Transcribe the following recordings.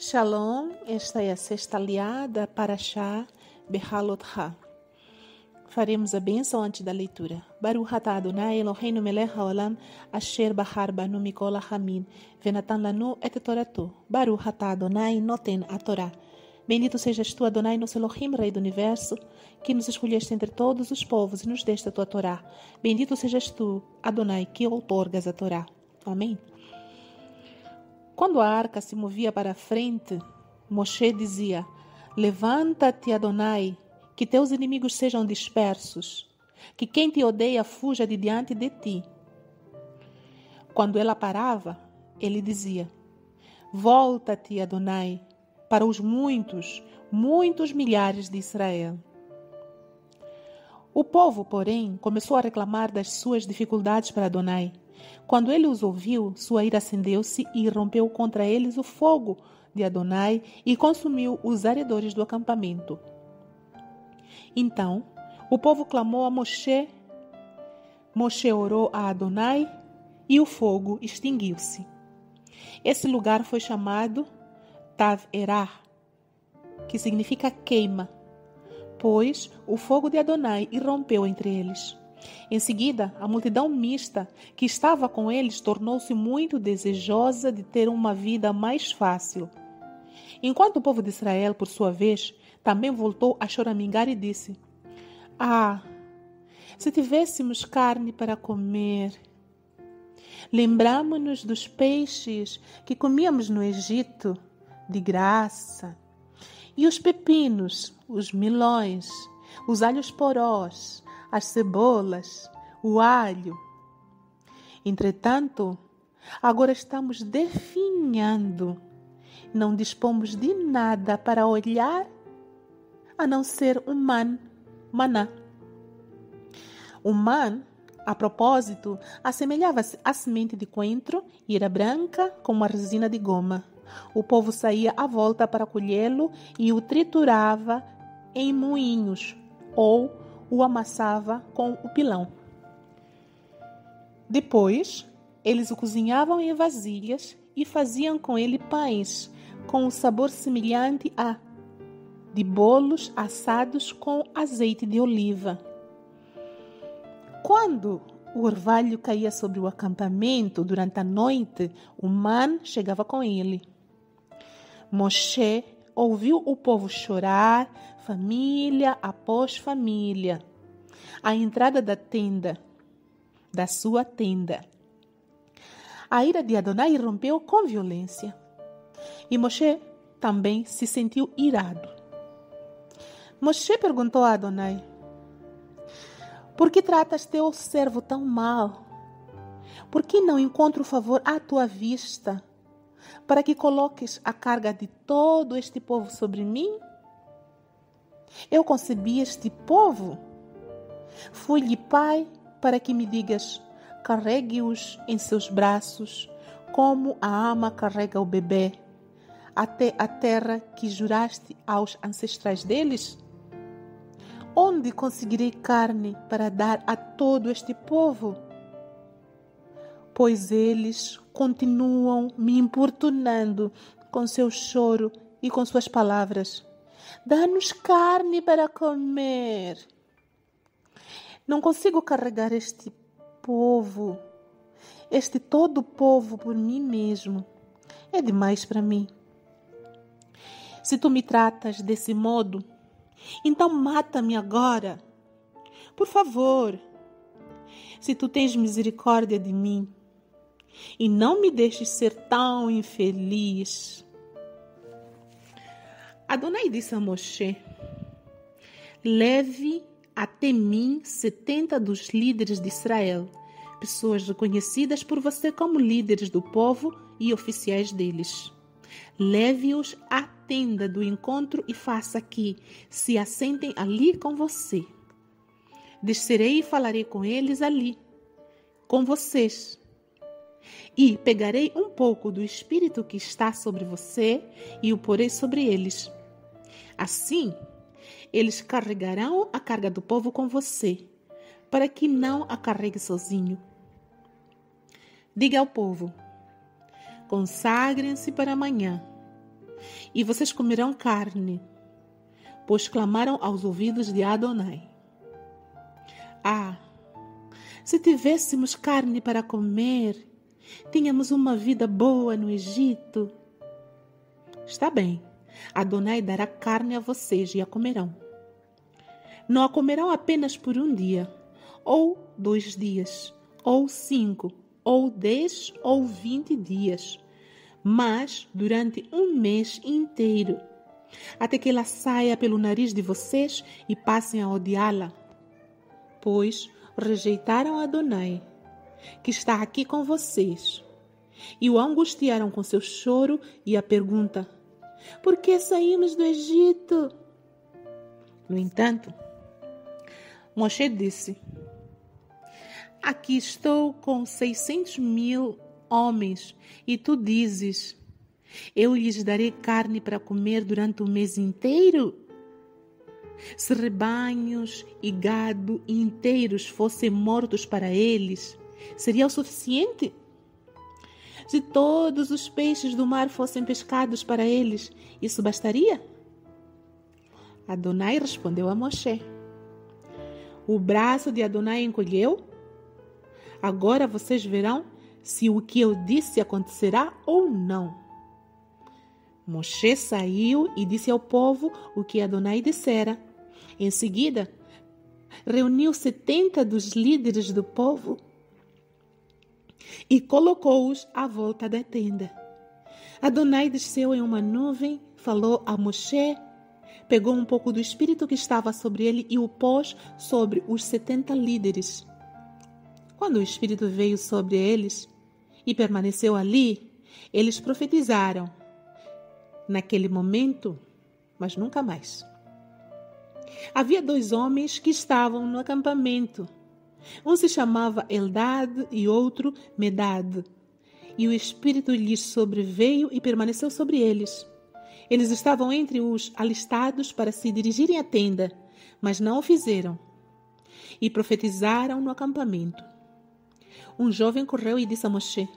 Shalom, esta é a sexta aliada para Shah Behalotha. Faremos a bênção antes da leitura. Baruch atah Adonai Eloheinu melech haolam asher bahar banu mikol hamin venatan lanu et toratu. Baruch atah Adonai noten a Torá. Bendito sejas tu, Adonai, nosso Elohim, Rei do Universo, que nos escolheste entre todos os povos e nos deste a tua Torá. Bendito sejas tu, Adonai, que outorgas a Torá. Amém. Quando a arca se movia para a frente, Moshe dizia: Levanta-te, Adonai, que teus inimigos sejam dispersos, que quem te odeia fuja de diante de ti. Quando ela parava, ele dizia: Volta-te, Adonai, para os muitos, muitos milhares de Israel. O povo, porém, começou a reclamar das suas dificuldades para Adonai. Quando ele os ouviu, sua ira acendeu-se e rompeu contra eles o fogo de Adonai e consumiu os arredores do acampamento. Então, o povo clamou a Moshe. Moshe orou a Adonai e o fogo extinguiu-se. Esse lugar foi chamado Tav-Erah, que significa queima, pois o fogo de Adonai irrompeu entre eles. Em seguida, a multidão mista que estava com eles tornou-se muito desejosa de ter uma vida mais fácil. Enquanto o povo de Israel, por sua vez, também voltou a choramingar e disse: Ah, se tivéssemos carne para comer! Lembramos-nos dos peixes que comíamos no Egito, de graça, e os pepinos, os milões, os alhos porós, as cebolas, o alho. Entretanto, agora estamos definhando. Não dispomos de nada para olhar a não ser um man, maná. O man, a propósito, assemelhava-se à semente de coentro e era branca como a resina de goma. O povo saía à volta para colhê-lo e o triturava em moinhos ou o amassava com o pilão. Depois, eles o cozinhavam em vasilhas e faziam com ele pães com um sabor semelhante a de bolos assados com azeite de oliva. Quando o orvalho caía sobre o acampamento durante a noite, o man chegava com ele. Moshe ouviu o povo chorar, família após família, à entrada da tenda, da sua tenda. A ira de Adonai rompeu com violência. E Moshe também se sentiu irado. Moshe perguntou a Adonai: Por que tratas teu servo tão mal? Por que não encontro favor à tua vista? para que coloques a carga de todo este povo sobre mim? Eu concebi este povo. Fui-lhe pai para que me digas: carregue-os em seus braços, como a ama carrega o bebê, até a terra que juraste aos ancestrais deles? Onde conseguirei carne para dar a todo este povo? Pois eles continuam me importunando com seu choro e com suas palavras. Dá-nos carne para comer. Não consigo carregar este povo, este todo povo por mim mesmo. É demais para mim. Se tu me tratas desse modo, então mata-me agora. Por favor. Se tu tens misericórdia de mim, e não me deixes ser tão infeliz. Adonai disse a Moshe: Leve até mim setenta dos líderes de Israel, pessoas reconhecidas por você como líderes do povo e oficiais deles. Leve-os à tenda do encontro e faça que se assentem ali com você. Descerei e falarei com eles ali, com vocês, e pegarei um pouco do espírito que está sobre você e o porei sobre eles. Assim, eles carregarão a carga do povo com você, para que não a carregue sozinho. Diga ao povo: consagrem-se para amanhã. e vocês comerão carne, pois clamaram aos ouvidos de Adonai. Ah, se tivéssemos carne para comer, tínhamos uma vida boa no Egito. Está bem, Adonai dará carne a vocês e a comerão. Não a comerão apenas por um dia, ou dois dias, ou cinco, ou dez, ou vinte dias, mas durante um mês inteiro, até que ela saia pelo nariz de vocês e passem a odiá-la. Pois rejeitaram Adonai, que está aqui com vocês, e o angustiaram com seu choro e a pergunta: Por que saímos do Egito? No entanto, Moshe disse: Aqui estou com seiscentos mil homens, e tu dizes: Eu lhes darei carne para comer durante o mês inteiro? Se rebanhos e gado inteiros fossem mortos para eles, seria o suficiente? Se todos os peixes do mar fossem pescados para eles, isso bastaria? Adonai respondeu a Moshe. O braço de Adonai encolheu. Agora vocês verão se o que eu disse acontecerá ou não. Moshe saiu e disse ao povo o que Adonai dissera. Em seguida, reuniu setenta dos líderes do povo e colocou-os à volta da tenda. Adonai desceu em uma nuvem, falou a Moshe pegou um pouco do espírito que estava sobre ele e o pôs sobre os setenta líderes. Quando o espírito veio sobre eles e permaneceu ali, eles profetizaram. Naquele momento, mas nunca mais. Havia dois homens que estavam no acampamento. Um se chamava Eldad e outro Medad. E o Espírito lhes sobreveio e permaneceu sobre eles. Eles estavam entre os alistados para se dirigirem à tenda, mas não o fizeram. E profetizaram no acampamento. Um jovem correu e disse a Moshe: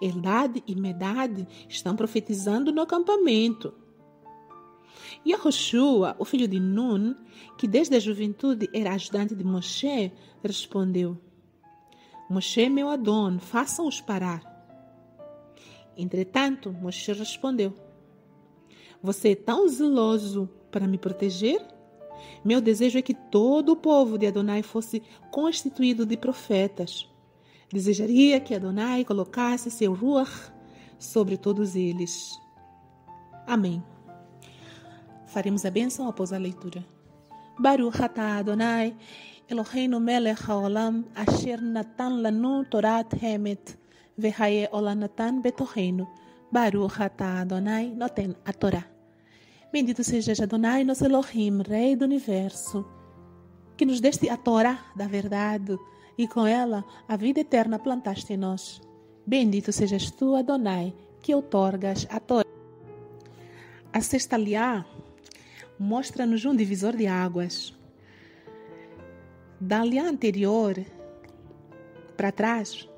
Eldad e Medad estão profetizando no acampamento. E Yahushua, o filho de Nun, que desde a juventude era ajudante de Moshe, respondeu: Moshe, meu Adon, façam-os parar. Entretanto, Moshe respondeu: você é tão zeloso para me proteger? Meu desejo é que todo o povo de Adonai fosse constituído de profetas. Desejaria que Adonai colocasse seu ruach sobre todos eles. Amém. Faremos a bênção após a leitura. Baruch atah Adonai, Eloheinu melech haolam, asher natan lanu torat hemet, vehaye olanatan betoheinu. Baruch atah Adonai, noten a Torá. Bendito seja Adonai, nosso Elohim, Rei do Universo, que nos deste a Torá da verdade e com ela a vida eterna plantaste em nós. Bendito sejas tu, Adonai, que outorgas a Torá. A sexta liá mostra-nos um divisor de águas. Da liá anterior para trás,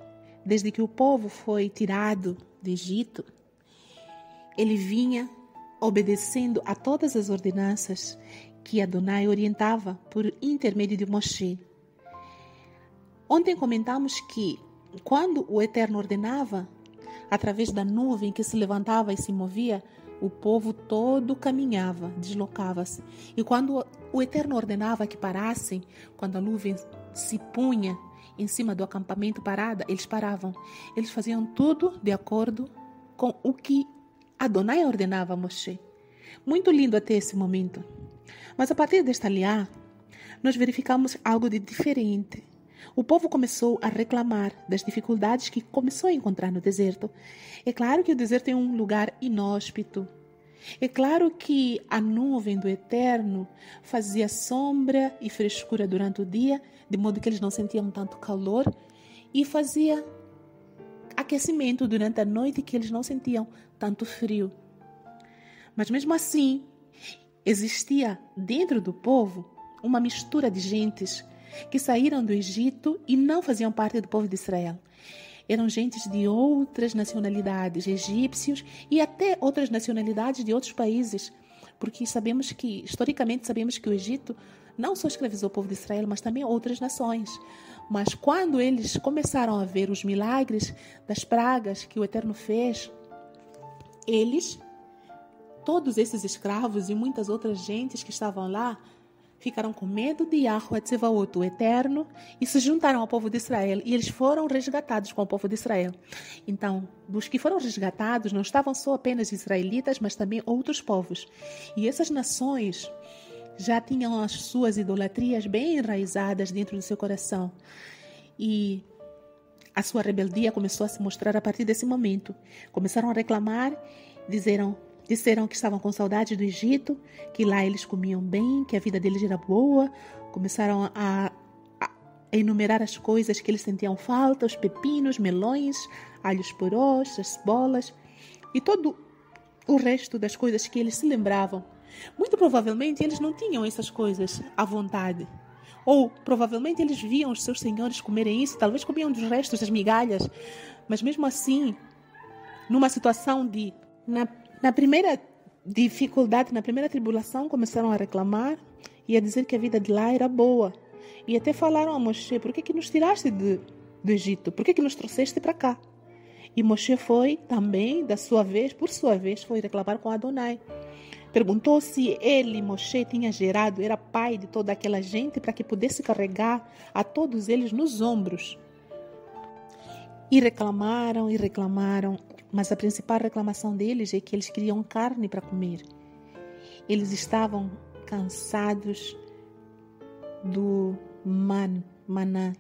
desde que o povo foi tirado do Egito, ele vinha obedecendo a todas as ordenanças que Adonai orientava por intermédio de Moshe. Ontem comentamos que quando o Eterno ordenava, através da nuvem que se levantava e se movia, o povo todo caminhava, deslocava-se. E quando o Eterno ordenava que parassem, quando a nuvem se punha em cima do acampamento parada, eles paravam. Eles faziam tudo de acordo com o que Adonai ordenava a Moshe. Muito lindo até esse momento. Mas a partir desta aliá, nós verificamos algo de diferente. O povo começou a reclamar das dificuldades que começou a encontrar no deserto. É claro que o deserto é um lugar inóspito. É claro que a nuvem do eterno fazia sombra e frescura durante o dia, de modo que eles não sentiam tanto calor, e fazia aquecimento durante a noite que eles não sentiam tanto frio. Mas mesmo assim, existia dentro do povo uma mistura de gentes que saíram do Egito e não faziam parte do povo de Israel. eram gentes de outras nacionalidades, egípcios e até outras nacionalidades de outros países, porque sabemos que, historicamente, sabemos que o Egito não só escravizou o povo de Israel, mas também outras nações. Mas quando eles começaram a ver os milagres das pragas que o Eterno fez, eles, todos esses escravos e muitas outras gentes que estavam lá, ficaram com medo de Yahweh Tsevaot, o Eterno, e se juntaram ao povo de Israel, e eles foram resgatados com o povo de Israel. Então, dos que foram resgatados, não estavam só apenas israelitas, mas também outros povos. E essas nações já tinham as suas idolatrias bem enraizadas dentro do seu coração. E a sua rebeldia começou a se mostrar a partir desse momento. Começaram a reclamar, disseram Disseram que estavam com saudade do Egito, que lá eles comiam bem, que a vida deles era boa. Começaram a, a enumerar as coisas que eles sentiam falta: os pepinos, melões, alhos porós, as bolas e todo o resto das coisas que eles se lembravam. Muito provavelmente eles não tinham essas coisas à vontade. Ou provavelmente eles viam os seus senhores comerem isso, talvez comiam dos restos das migalhas. Mas mesmo assim, numa situação de na na primeira dificuldade, na primeira tribulação, começaram a reclamar e a dizer que a vida de lá era boa. E até falaram a Moshe: por que, que nos tiraste de, do Egito? Por que, que nos trouxeste para cá? E Moshe foi também, da sua vez, por sua vez, foi reclamar com Adonai. Perguntou se ele, Moshe, tinha gerado, era pai de toda aquela gente para que pudesse carregar a todos eles nos ombros. E reclamaram e reclamaram mas a principal reclamação deles é que eles queriam carne para comer. Eles estavam cansados do man, maná,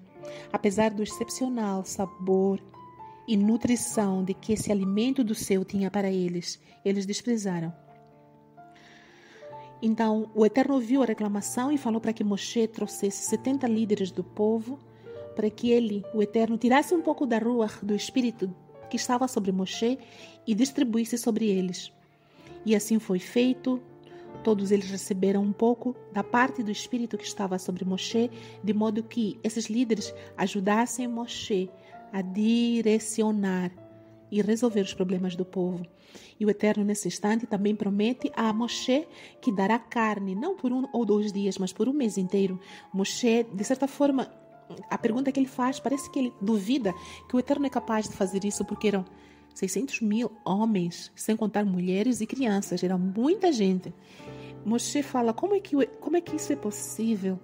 apesar do excepcional sabor e nutrição de que esse alimento do céu tinha para eles, eles desprezaram. Então o Eterno ouviu a reclamação e falou para que Moshe trouxesse 70 líderes do povo para que ele, o Eterno, tirasse um pouco da rua do espírito que estava sobre Moshe e distribuísse sobre eles. E assim foi feito. Todos eles receberam um pouco da parte do Espírito que estava sobre Moshe, de modo que esses líderes ajudassem Moshe a direcionar e resolver os problemas do povo. E o Eterno, nesse instante, também promete a Moshe que dará carne, não por um ou dois dias, mas por um mês inteiro. Moshe, de certa forma, a pergunta que ele faz, parece que ele duvida que o Eterno é capaz de fazer isso, porque eram 600 mil homens, sem contar mulheres e crianças, era muita gente. Moshe fala: como é que, como é que isso é possível?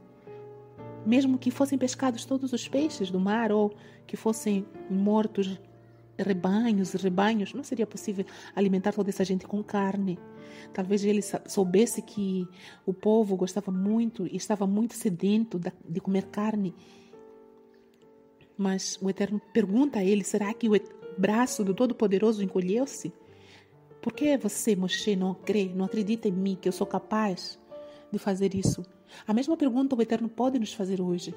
Mesmo que fossem pescados todos os peixes do mar ou que fossem mortos rebanhos rebanhos, não seria possível alimentar toda essa gente com carne. Talvez ele soubesse que o povo gostava muito e estava muito sedento de comer carne mas o Eterno pergunta a ele: será que o braço do Todo-Poderoso encolheu-se? Por que você, Moshe, não crê, não acredita em mim que eu sou capaz de fazer isso? A mesma pergunta o Eterno pode nos fazer hoje.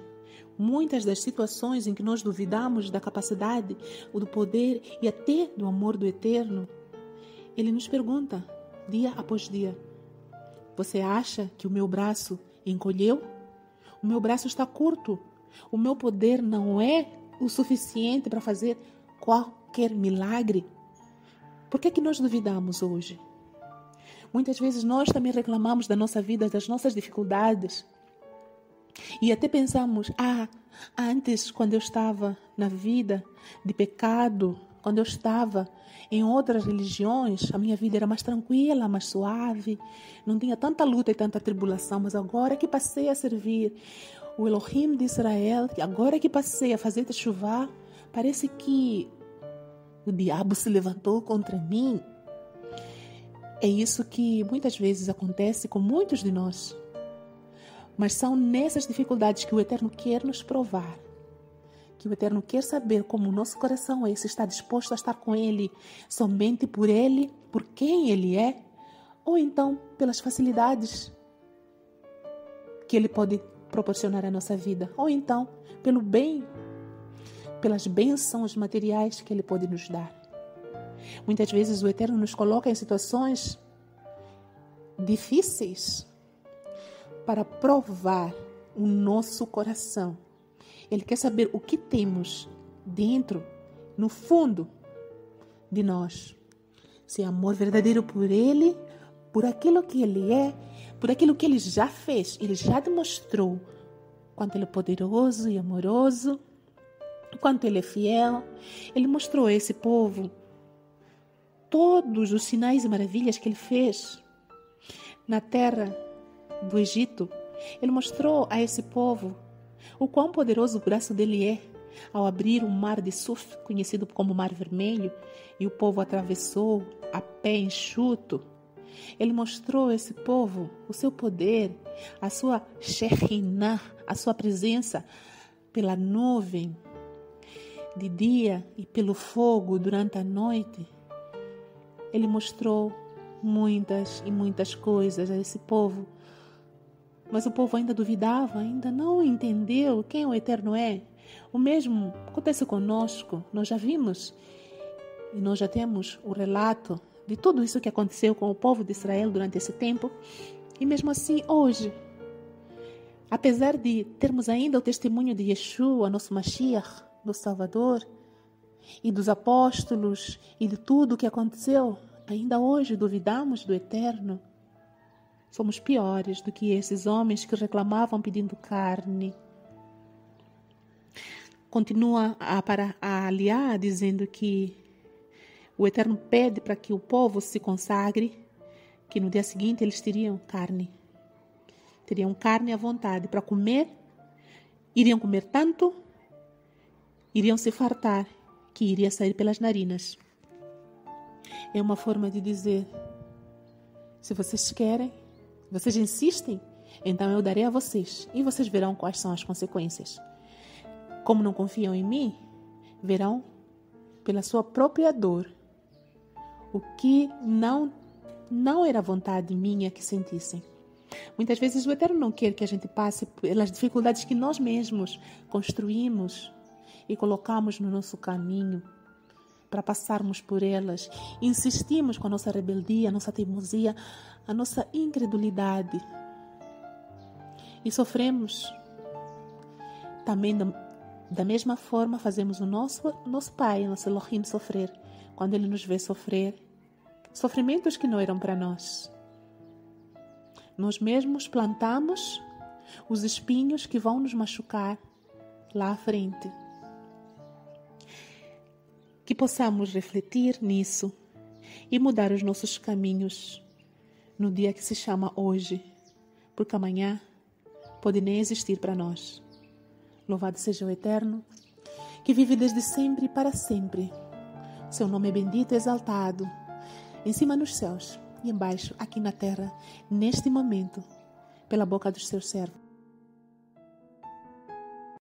Muitas das situações em que nós duvidamos da capacidade, do poder e até do amor do Eterno, ele nos pergunta, dia após dia: Você acha que o meu braço encolheu? O meu braço está curto o meu poder não é o suficiente para fazer qualquer milagre. Por que, é que nós duvidamos hoje? Muitas vezes nós também reclamamos da nossa vida, das nossas dificuldades. E até pensamos: ah, antes, quando eu estava na vida de pecado, quando eu estava em outras religiões, a minha vida era mais tranquila, mais suave, não tinha tanta luta e tanta tribulação, mas agora que passei a servir o Elohim de Israel, que agora que passei a fazer chuva, parece que o diabo se levantou contra mim. É isso que muitas vezes acontece com muitos de nós. Mas são nessas dificuldades que o Eterno quer nos provar. Que o Eterno quer saber como o nosso coração é, se está disposto a estar com Ele somente por Ele, por quem Ele é, ou então pelas facilidades que Ele pode proporcionar à nossa vida, ou então pelo bem, pelas bênçãos materiais que Ele pode nos dar. Muitas vezes o Eterno nos coloca em situações difíceis para provar o nosso coração. Ele quer saber o que temos dentro no fundo de nós. Seu amor verdadeiro por Ele, por aquilo que Ele é, por aquilo que Ele já fez, Ele já demonstrou quanto Ele é poderoso e amoroso, quanto Ele é fiel. Ele mostrou a esse povo todos os sinais e maravilhas que Ele fez na terra do Egito. Ele mostrou a esse povo o quão poderoso o braço dele é ao abrir um mar de surf, conhecido como Mar Vermelho, e o povo atravessou a pé enxuto. Ele mostrou a esse povo o seu poder, a sua Shekhinah, a sua presença pela nuvem de dia e pelo fogo durante a noite. Ele mostrou muitas e muitas coisas a esse povo. Mas o povo ainda duvidava, ainda não entendeu quem o Eterno é. O mesmo acontece conosco. Nós já vimos e nós já temos o relato de tudo isso que aconteceu com o povo de Israel durante esse tempo. E mesmo assim, hoje, apesar de termos ainda o testemunho de Yeshua, nosso Mashiach, do Salvador, e dos apóstolos e de tudo o que aconteceu, ainda hoje duvidamos do Eterno. Somos piores do que esses homens que reclamavam pedindo carne. Continua a, para, a aliar dizendo que o Eterno pede para que o povo se consagre, que no dia seguinte eles teriam carne. Teriam carne à vontade para comer, iriam comer tanto, iriam se fartar, que iria sair pelas narinas. É uma forma de dizer: se vocês querem, vocês insistem, então eu darei a vocês e vocês verão quais são as consequências. Como não confiam em mim, verão pela sua própria dor o que não não era vontade minha que sentissem. Muitas vezes o Eterno não quer que a gente passe pelas dificuldades que nós mesmos construímos e colocamos no nosso caminho para passarmos por elas. Insistimos com a nossa rebeldia, a nossa teimosia, a nossa incredulidade. E sofremos. Também da, da mesma forma fazemos o nosso, nosso Pai, nosso Elohim sofrer. Quando Ele nos vê sofrer, sofrimentos que não eram para nós. Nós mesmos plantamos os espinhos que vão nos machucar lá à frente que possamos refletir nisso e mudar os nossos caminhos no dia que se chama hoje, porque amanhã pode nem existir para nós. Louvado seja o Eterno, que vive desde sempre e para sempre. Seu nome é bendito e exaltado, em cima nos céus e embaixo aqui na terra, neste momento, pela boca dos seus servos.